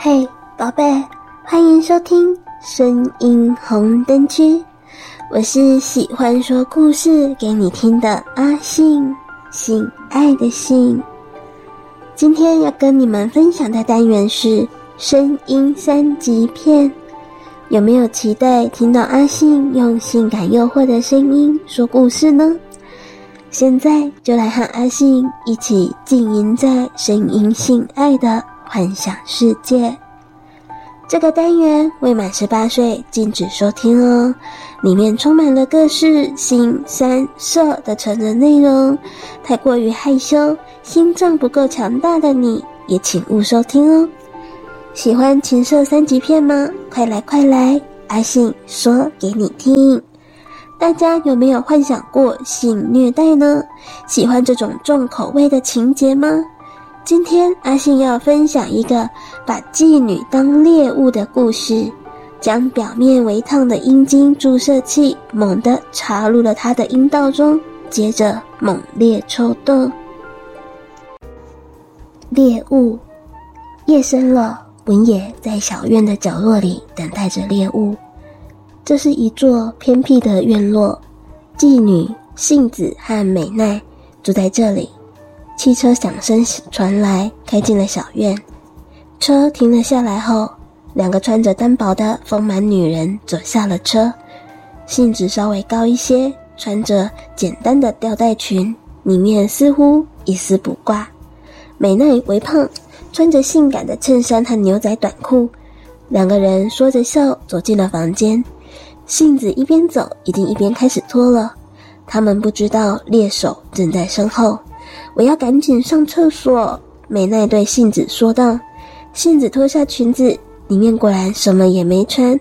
嘿，宝贝，欢迎收听声音红灯区。我是喜欢说故事给你听的阿信，性爱的性。今天要跟你们分享的单元是声音三级片。有没有期待听到阿信用性感诱惑的声音说故事呢？现在就来和阿信一起浸淫在声音性爱的幻想世界。这个单元未满十八岁禁止收听哦，里面充满了各式性、三、色的成人内容，太过于害羞、心脏不够强大的你也请勿收听哦。喜欢情色三级片吗？快来快来，阿信说给你听。大家有没有幻想过性虐待呢？喜欢这种重口味的情节吗？今天阿信要分享一个把妓女当猎物的故事，将表面微烫的阴茎注射器猛地插入了她的阴道中，接着猛烈抽动。猎物，夜深了，文野在小院的角落里等待着猎物。这是一座偏僻的院落，妓女杏子和美奈住在这里。汽车响声传来，开进了小院。车停了下来后，两个穿着单薄的丰满女人走下了车。杏子稍微高一些，穿着简单的吊带裙，里面似乎一丝不挂。美奈微胖，穿着性感的衬衫和牛仔短裤。两个人说着笑走进了房间。杏子一边走，已经一边开始脱了。他们不知道猎手正在身后。我要赶紧上厕所。美奈对杏子说道。杏子脱下裙子，里面果然什么也没穿，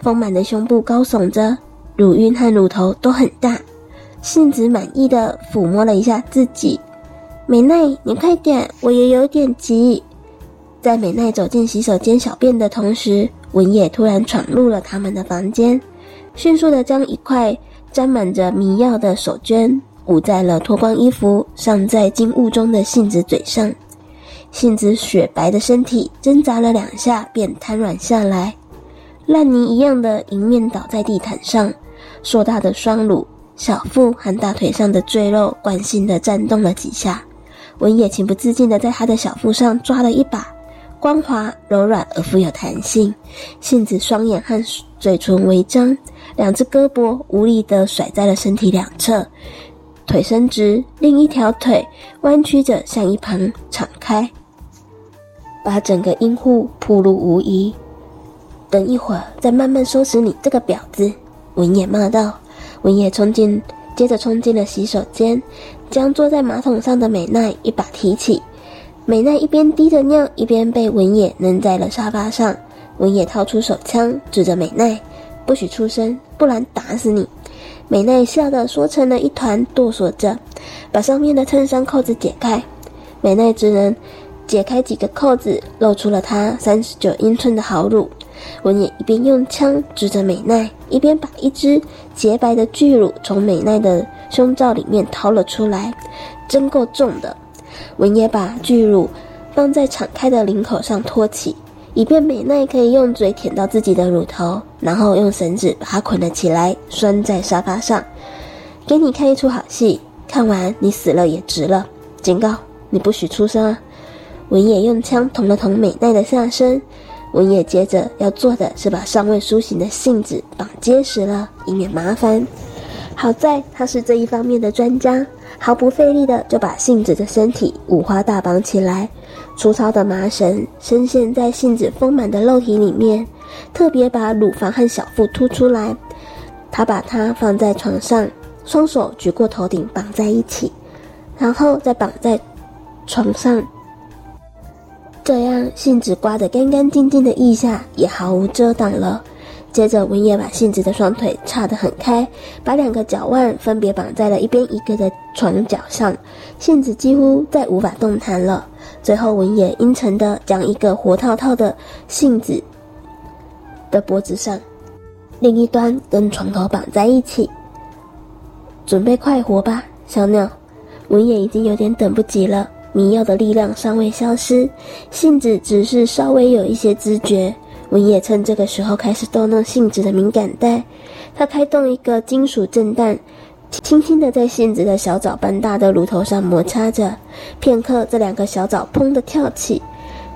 丰满的胸部高耸着，乳晕和乳头都很大。杏子满意的抚摸了一下自己。美奈，你快点，我也有点急。在美奈走进洗手间小便的同时，文野突然闯入了他们的房间。迅速的将一块沾满着迷药的手绢捂在了脱光衣服、尚在金雾中的杏子嘴上。杏子雪白的身体挣扎了两下，便瘫软下来，烂泥一样的迎面倒在地毯上。硕大的双乳、小腹和大腿上的赘肉惯性地颤动了几下。文野情不自禁地在他的小腹上抓了一把。光滑、柔软而富有弹性，杏子双眼和嘴唇微张，两只胳膊无力地甩在了身体两侧，腿伸直，另一条腿弯曲着向一旁敞开，把整个阴户暴露无遗。等一会儿再慢慢收拾你这个婊子！文野骂道。文野冲进，接着冲进了洗手间，将坐在马桶上的美奈一把提起。美奈一边滴着尿，一边被文野扔在了沙发上。文野掏出手枪，指着美奈：“不许出声，不然打死你！”美奈吓得缩成了一团，哆嗦着，把上面的衬衫扣子解开。美奈只能解开几个扣子，露出了她三十九英寸的好乳。文野一边用枪指着美奈，一边把一只洁白的巨乳从美奈的胸罩里面掏了出来，真够重的。文野把巨乳放在敞开的领口上托起，以便美奈可以用嘴舔到自己的乳头，然后用绳子把它捆了起来，拴在沙发上。给你看一出好戏，看完你死了也值了。警告，你不许出声啊！文野用枪捅了捅美奈的下身。文野接着要做的是把尚未苏醒的杏子绑结实了，以免麻烦。好在他是这一方面的专家。毫不费力的就把杏子的身体五花大绑起来，粗糙的麻绳深陷在杏子丰满的肉体里面，特别把乳房和小腹凸出来。他把它放在床上，双手举过头顶绑在一起，然后再绑在床上，这样杏子刮得干干净净的腋下也毫无遮挡了。接着，文野把杏子的双腿岔得很开，把两个脚腕分别绑在了一边一个的床脚上，杏子几乎再无法动弹了。最后，文野阴沉地将一个活套套的杏子的脖子上，另一端跟床头绑在一起，准备快活吧，小鸟。文野已经有点等不及了，迷药的力量尚未消失，信子只是稍微有一些知觉。文野趁这个时候开始逗弄信子的敏感带，他开动一个金属震弹，轻轻地在信子的小枣般大的乳头上摩擦着。片刻，这两个小枣砰地跳起，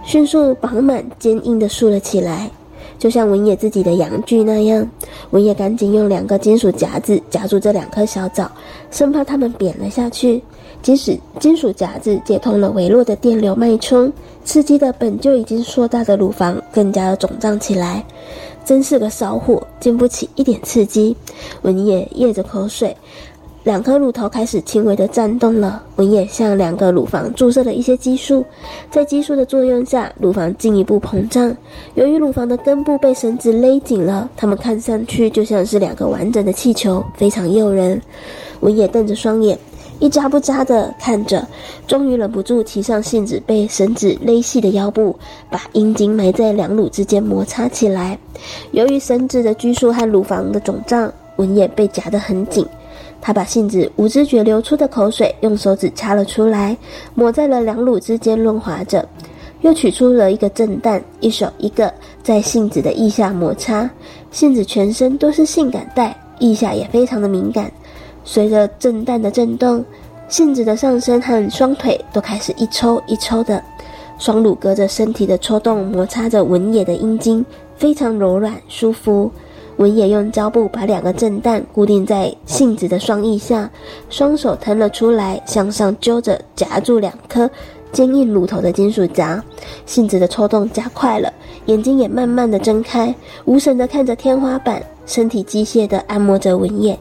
迅速饱满坚硬地竖了起来。就像文野自己的阳具那样，文野赶紧用两个金属夹子夹住这两颗小枣，生怕它们扁了下去。即使金属夹子接通了微弱的电流脉冲，刺激的本就已经硕大的乳房更加的肿胀起来。真是个骚货，经不起一点刺激。文野咽着口水。两颗乳头开始轻微的颤动了，文野向两个乳房注射了一些激素，在激素的作用下，乳房进一步膨胀。由于乳房的根部被绳子勒紧了，它们看上去就像是两个完整的气球，非常诱人。文野瞪着双眼，一眨不眨的看着，终于忍不住提上信子被绳子勒细的腰部，把阴茎埋在两乳之间摩擦起来。由于绳子的拘束和乳房的肿胀，文也被夹得很紧。他把信子无知觉流出的口水用手指擦了出来，抹在了两乳之间润滑着，又取出了一个震蛋，一手一个在信子的腋下摩擦。信子全身都是性感带，腋下也非常的敏感。随着震蛋的震动，杏子的上身和双腿都开始一抽一抽的，双乳隔着身体的抽动摩擦着文野的阴茎，非常柔软舒服。文野用胶布把两个震蛋固定在杏子的双翼下，双手腾了出来，向上揪着夹住两颗坚硬乳头的金属夹。杏子的抽动加快了，眼睛也慢慢的睁开，无神的看着天花板，身体机械的按摩着文野。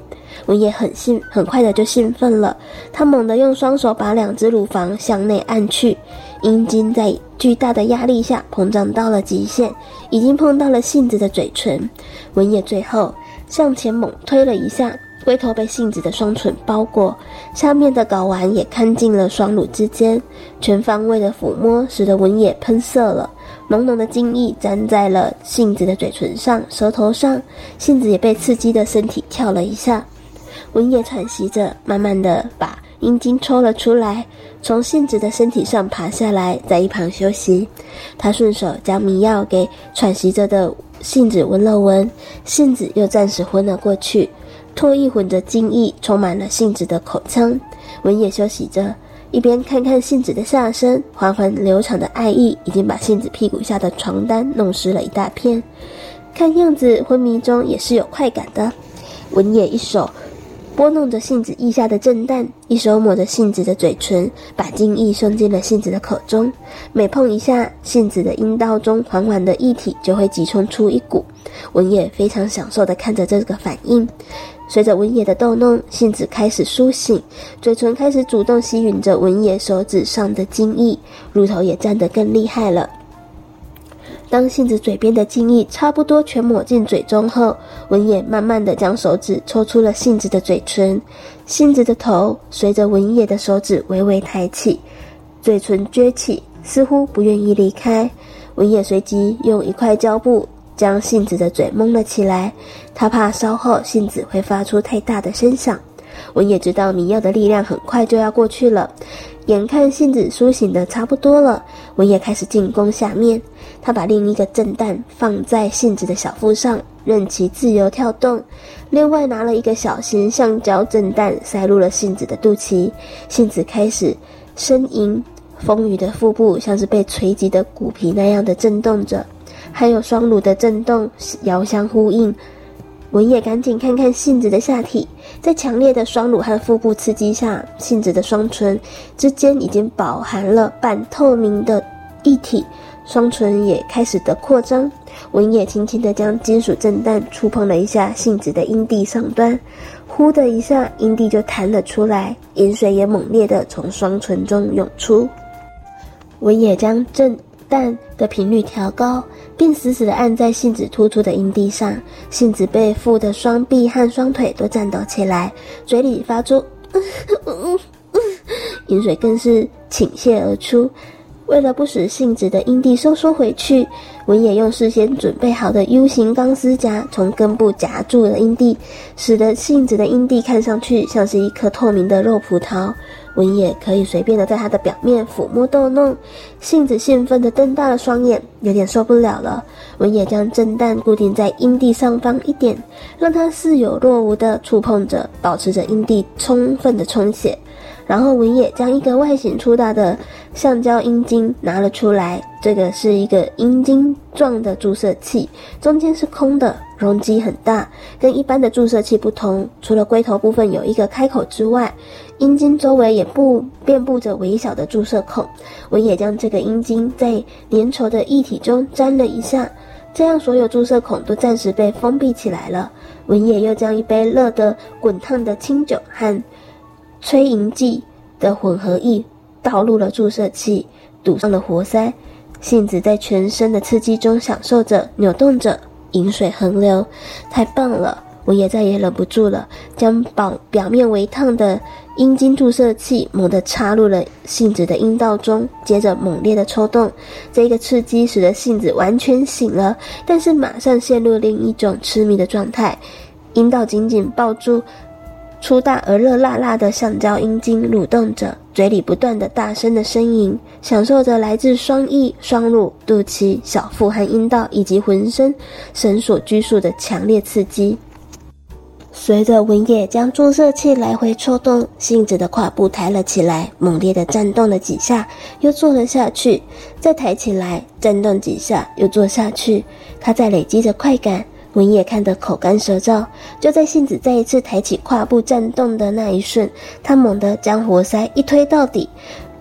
文野很兴，很快的就兴奋了，他猛地用双手把两只乳房向内按去。阴茎在巨大的压力下膨胀到了极限，已经碰到了杏子的嘴唇。文野最后向前猛推了一下，龟头被杏子的双唇包裹，下面的睾丸也看进了双乳之间。全方位的抚摸使得文野喷射了，浓浓的精液粘在了杏子的嘴唇上、舌头上。杏子也被刺激的身体跳了一下。文野喘息着，慢慢的把阴茎抽了出来。从信子的身体上爬下来，在一旁休息。他顺手将迷药给喘息着的信子闻了闻，信子又暂时昏了过去。唾液混着精液，充满了信子的口腔。文野休息着，一边看看信子的下身，缓缓流淌的爱意已经把信子屁股下的床单弄湿了一大片。看样子昏迷中也是有快感的。文野一手。拨弄着杏子腋下的震蛋，一手抹着杏子的嘴唇，把精液送进了杏子的口中。每碰一下，杏子的阴道中缓缓的液体就会挤冲出一股。文野非常享受地看着这个反应。随着文野的逗弄，杏子开始苏醒，嘴唇开始主动吸吮着文野手指上的精液，乳头也胀得更厉害了。当杏子嘴边的精液差不多全抹进嘴中后，文野慢慢的将手指抽出了杏子的嘴唇，杏子的头随着文野的手指微微抬起，嘴唇撅起，似乎不愿意离开。文野随即用一块胶布将杏子的嘴蒙了起来，他怕稍后杏子会发出太大的声响。文也知道迷药的力量很快就要过去了，眼看杏子苏醒的差不多了，文也开始进攻下面。他把另一个震弹放在杏子的小腹上，任其自由跳动。另外拿了一个小型橡胶震弹塞入了杏子的肚脐。杏子开始呻吟，丰腴的腹部像是被锤击的骨皮那样的震动着，还有双乳的震动遥相呼应。文野赶紧看看信子的下体，在强烈的双乳和腹部刺激下，信子的双唇之间已经饱含了半透明的液体。双唇也开始的扩张，文野轻轻地将金属震弹触碰了一下信子的阴蒂上端，呼的一下，阴蒂就弹了出来，盐水也猛烈地从双唇中涌出。文野将震弹的频率调高，并死死地按在杏子突出的阴蒂上，杏子被缚的双臂和双腿都颤抖起来，嘴里发出“嗯嗯嗯”，淫水更是倾泻而出。为了不使杏子的阴蒂收缩回去，文野用事先准备好的 U 型钢丝夹从根部夹住了阴蒂，使得杏子的阴蒂看上去像是一颗透明的肉葡萄。文野可以随便的在它的表面抚摸逗弄。杏子兴奋的瞪大了双眼，有点受不了了。文野将震蛋固定在阴蒂上方一点，让它似有若无的触碰着，保持着阴蒂充分的充血。然后文野将一个外形粗大的橡胶阴茎拿了出来，这个是一个阴茎状的注射器，中间是空的，容积很大，跟一般的注射器不同。除了龟头部分有一个开口之外，阴茎周围也布遍布着微小的注射孔。文野将这个阴茎在粘稠的液体中沾了一下，这样所有注射孔都暂时被封闭起来了。文野又将一杯热得滚烫的清酒和催淫剂的混合液倒入了注射器，堵上了活塞。杏子在全身的刺激中享受着、扭动着，淫水横流，太棒了！我也再也忍不住了，将表表面微烫的阴茎注射器猛地插入了杏子的阴道中，接着猛烈的抽动。这个刺激使得杏子完全醒了，但是马上陷入另一种痴迷的状态，阴道紧紧抱住。粗大而热辣辣的橡胶阴茎蠕动着，嘴里不断的大声的呻吟，享受着来自双翼、双乳、肚脐、小腹和阴道以及浑身绳索拘束的强烈刺激。随着文野将注射器来回抽动，性子的胯部抬了起来，猛烈的颤动了几下，又坐了下去，再抬起来，颤动几下，又坐下去。他在累积着快感。文野看得口干舌燥，就在杏子再一次抬起胯部颤动的那一瞬，他猛地将活塞一推到底，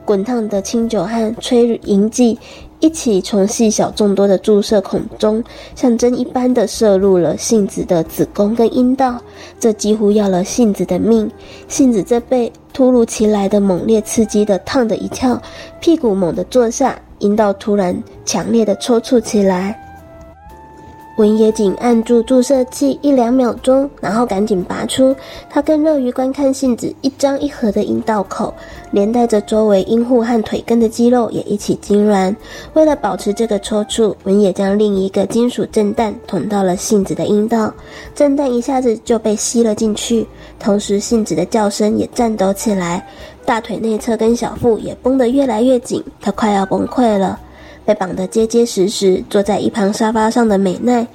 滚烫的清酒和催淫剂一起从细小众多的注射孔中，像针一般的射入了杏子的子宫跟阴道，这几乎要了杏子的命。杏子这被突如其来的猛烈刺激的烫的一跳，屁股猛地坐下，阴道突然强烈的抽搐起来。文野紧按住注射器一两秒钟，然后赶紧拔出。他更乐于观看信子一张一合的阴道口，连带着周围阴户和腿根的肌肉也一起痉挛。为了保持这个抽搐，文野将另一个金属震弹捅到了信子的阴道，震弹一下子就被吸了进去。同时，信子的叫声也颤抖起来，大腿内侧跟小腹也绷得越来越紧，他快要崩溃了。被绑得结结实实，坐在一旁沙发上的美奈，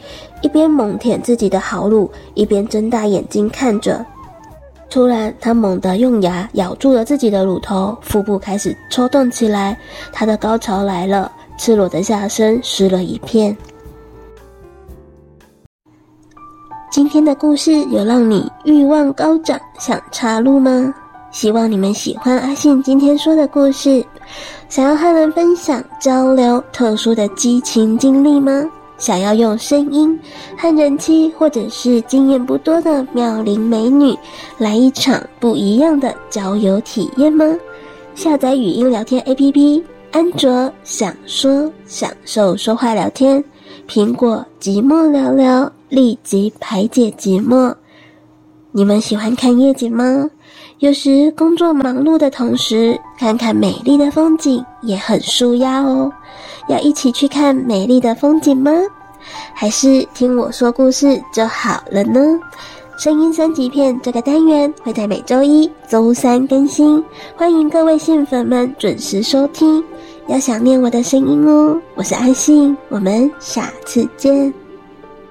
一边猛舔自己的好乳，一边睁大眼睛看着。突然，她猛地用牙咬住了自己的乳头，腹部开始抽动起来。她的高潮来了，赤裸的下身湿了一片。今天的故事有让你欲望高涨，想插入吗？希望你们喜欢阿信今天说的故事。想要和人分享交流特殊的激情经历吗？想要用声音和人妻或者是经验不多的妙龄美女来一场不一样的交友体验吗？下载语音聊天 APP，安卓想说享受说话聊天，苹果寂寞聊聊，立即排解寂寞。你们喜欢看夜景吗？有时工作忙碌的同时，看看美丽的风景也很舒压哦。要一起去看美丽的风景吗？还是听我说故事就好了呢？声音三级片这个单元会在每周一、周三更新，欢迎各位信粉们准时收听。要想念我的声音哦，我是阿信，我们下次见。